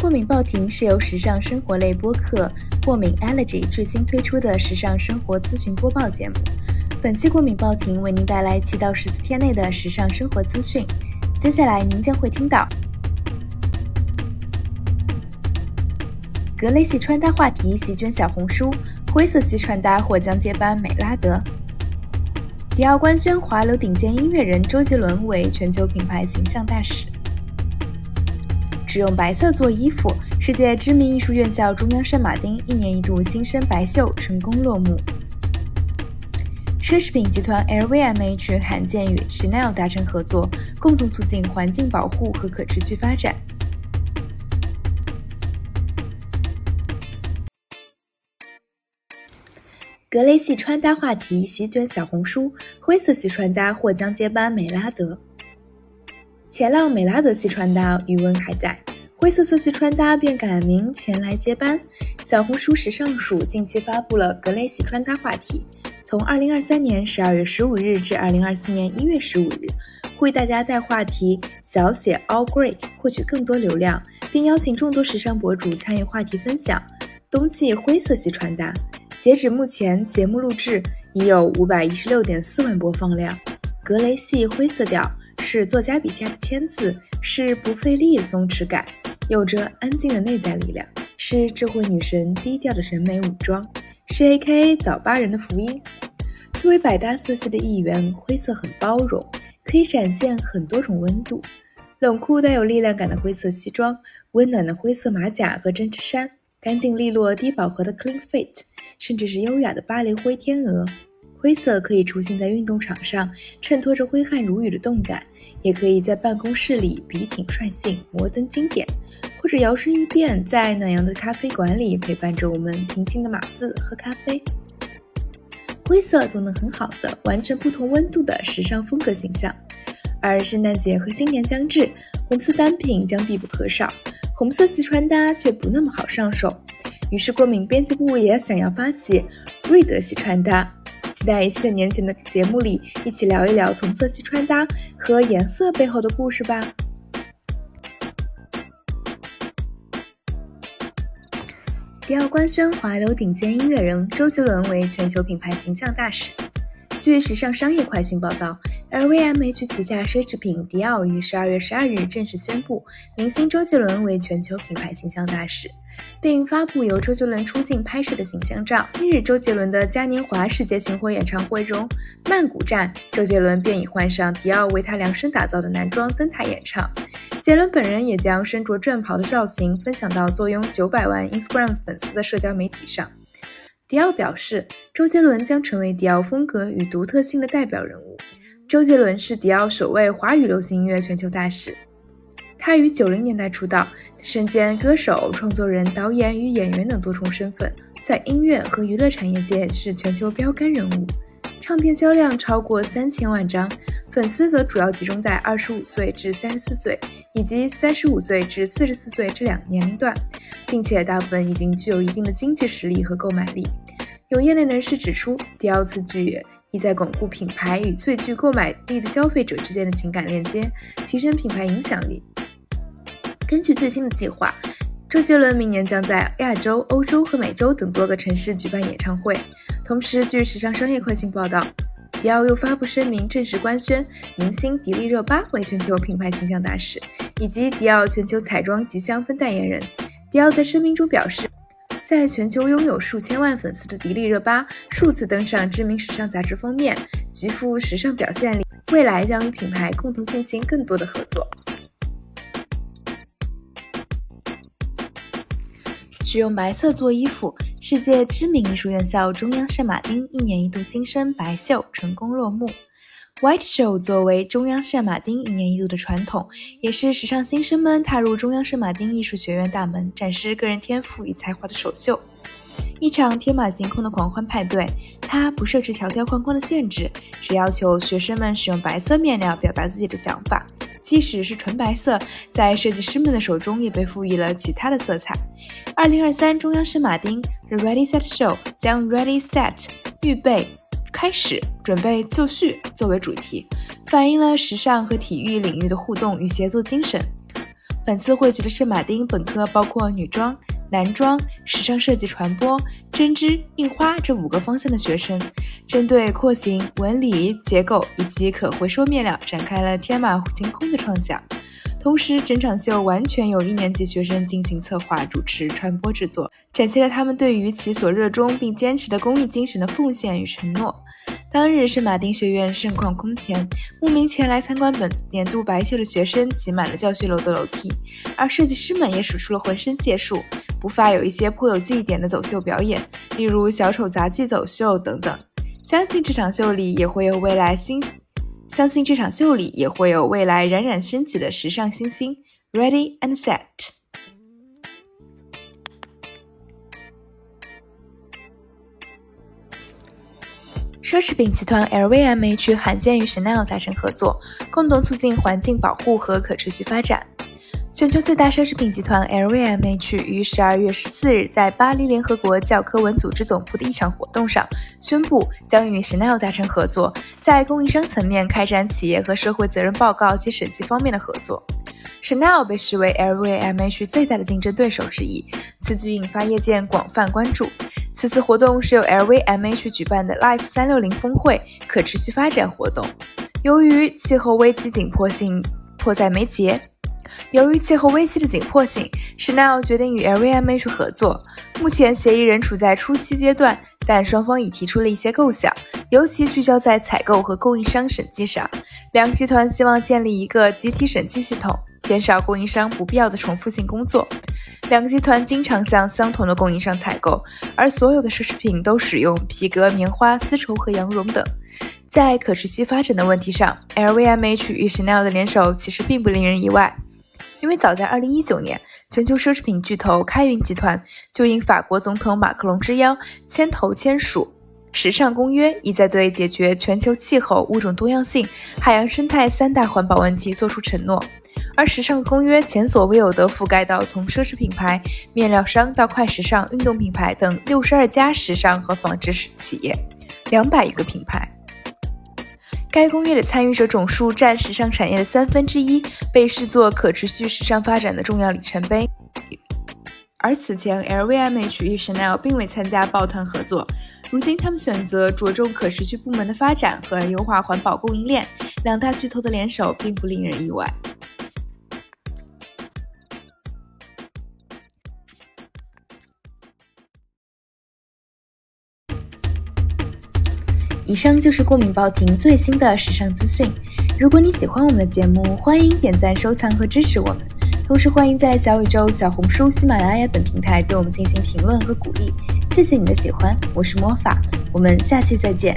过敏报亭是由时尚生活类播客过敏 Allergy 最新推出的时尚生活咨询播报节目。本期过敏报亭为您带来七到十四天内的时尚生活资讯。接下来您将会听到：格雷系穿搭话题席卷小红书，灰色系穿搭或将接班美拉德；迪奥官宣华流顶尖音乐人周杰伦为全球品牌形象大使。只用白色做衣服，世界知名艺术院校中央圣马丁一年一度新生白秀成功落幕。奢侈品集团 LVMH 罕见与 Chanel 达成合作，共同促进环境保护和可持续发展。格雷系穿搭话题席卷小红书，灰色系穿搭或将接班美拉德。前浪美拉德系穿搭余温还在，灰色色系穿搭便改名前来接班。小红书时尚署近期发布了格雷系穿搭话题，从二零二三年十二月十五日至二零二四年一月十五日，呼吁大家带话题小写 All Grey 获取更多流量，并邀请众多时尚博主参与话题分享冬季灰色系穿搭。截止目前，节目录制已有五百一十六点四万播放量。格雷系灰色调。是作家笔下的签字，是不费力的松弛感，有着安静的内在力量，是智慧女神低调的审美武装，是 A.K.A 早八人的福音。作为百搭色系的一员，灰色很包容，可以展现很多种温度。冷酷带有力量感的灰色西装，温暖的灰色马甲和针织衫，干净利落低饱和的 clean fit，甚至是优雅的芭蕾灰天鹅。灰色可以出现在运动场上，衬托着挥汗如雨的动感；也可以在办公室里笔挺率性、摩登经典，或者摇身一变，在暖阳的咖啡馆里陪伴着我们平静的码字喝咖啡。灰色总能很好的完成不同温度的时尚风格形象。而圣诞节和新年将至，红色单品将必不可少，红色系穿搭却不那么好上手。于是，过敏编辑部也想要发起瑞德系穿搭。期待一些年前的节目里，一起聊一聊同色系穿搭和颜色背后的故事吧。迪奥官宣华流顶尖音乐人周杰伦为全球品牌形象大使。据时尚商业快讯报道，LVMH 旗下奢侈品迪奥于十二月十二日正式宣布，明星周杰伦为全球品牌形象大使，并发布由周杰伦出镜拍摄的形象照。今日，周杰伦的嘉年华世界巡回演唱会中，曼谷站，周杰伦便已换上迪奥为他量身打造的男装登台演唱。杰伦本人也将身着战袍的造型分享到坐拥九百万 Instagram 粉丝的社交媒体上。迪奥表示，周杰伦将成为迪奥风格与独特性的代表人物。周杰伦是迪奥首位华语流行音乐全球大使。他于九零年代出道，身兼歌手、创作人、导演与演员等多重身份，在音乐和娱乐产业界是全球标杆人物。唱片销量超过三千万张，粉丝则主要集中在二十五岁至三十四岁以及三十五岁至四十四岁这两个年龄段，并且大部分已经具有一定的经济实力和购买力。有业内人士指出，迪奥此举意在巩固品牌与最具购买力的消费者之间的情感链接，提升品牌影响力。根据最新的计划，周杰伦明年将在亚洲、欧洲和美洲等多个城市举办演唱会。同时，据时尚商业快讯报道，迪奥又发布声明，正式官宣明星迪丽热巴为全球品牌形象大使，以及迪奥全球彩妆及香氛代言人。迪奥在声明中表示。在全球拥有数千万粉丝的迪丽热巴，数次登上知名时尚杂志封面，极富时尚表现力。未来将与品牌共同进行更多的合作。只用白色做衣服，世界知名艺术院校中央圣马丁一年一度新生白秀成功落幕。White Show 作为中央圣马丁一年一度的传统，也是时尚新生们踏入中央圣马丁艺术学院大门、展示个人天赋与才华的首秀。一场天马行空的狂欢派对，它不设置条条框框的限制，只要求学生们使用白色面料表达自己的想法。即使是纯白色，在设计师们的手中也被赋予了其他的色彩。二零二三中央圣马丁 The Ready Set Show 将 Ready Set 预备。开始准备就绪作为主题，反映了时尚和体育领域的互动与协作精神。本次汇聚的圣马丁本科包括女装、男装、时尚设计、传播、针织、印花这五个方向的学生，针对廓形、纹理、结构以及可回收面料展开了天马行空的创想。同时，整场秀完全由一年级学生进行策划、主持、传播制作，展现了他们对于其所热衷并坚持的公益精神的奉献与承诺。当日，圣马丁学院盛况空前，慕名前来参观本年度白秀的学生挤满了教学楼的楼梯，而设计师们也使出了浑身解数，不乏有一些颇有记忆点的走秀表演，例如小丑杂技走秀等等。相信这场秀里也会有未来新。相信这场秀里也会有未来冉冉升起的时尚新星。Ready and set。奢侈品集团 LVMH 罕见与 Chanel 达成合作，共同促进环境保护和可持续发展。全球最大奢侈品集团 LVMH 于十二月十四日在巴黎联合国教科文组织总部的一场活动上宣布，将与 Chanel 达成合作，在供应商层面开展企业和社会责任报告及审计方面的合作。Chanel 被视为 LVMH 最大的竞争对手之一，此举引发业界广泛关注。此次活动是由 LVMH 举办的 Life 三六零峰会可持续发展活动。由于气候危机紧迫性迫在眉睫。由于气候危机的紧迫性，Chanel 决定与 LVMH 合作。目前协议仍处在初期阶段，但双方已提出了一些构想，尤其聚焦在采购和供应商审计上。两个集团希望建立一个集体审计系统，减少供应商不必要的重复性工作。两个集团经常向相同的供应商采购，而所有的奢侈品都使用皮革、棉花、丝绸和羊绒等。在可持续发展的问题上，LVMH 与 Chanel 的联手其实并不令人意外。因为早在2019年，全球奢侈品巨头开云集团就应法国总统马克龙之邀，牵头签署《时尚公约》，意在对解决全球气候、物种多样性、海洋生态三大环保问题作出承诺。而《时尚公约》前所未有的覆盖到从奢侈品牌、面料商到快时尚、运动品牌等62家时尚和纺织企业，两百余个品牌。该公约的参与者总数占时尚产业的三分之一，被视作可持续时尚发展的重要里程碑。而此前，LVMH 与 Chanel 并未参加抱团合作，如今他们选择着重可持续部门的发展和优化环保供应链，两大巨头的联手并不令人意外。以上就是过敏报亭最新的时尚资讯。如果你喜欢我们的节目，欢迎点赞、收藏和支持我们。同时，欢迎在小宇宙、小红书、喜马拉雅等平台对我们进行评论和鼓励。谢谢你的喜欢，我是魔法，我们下期再见。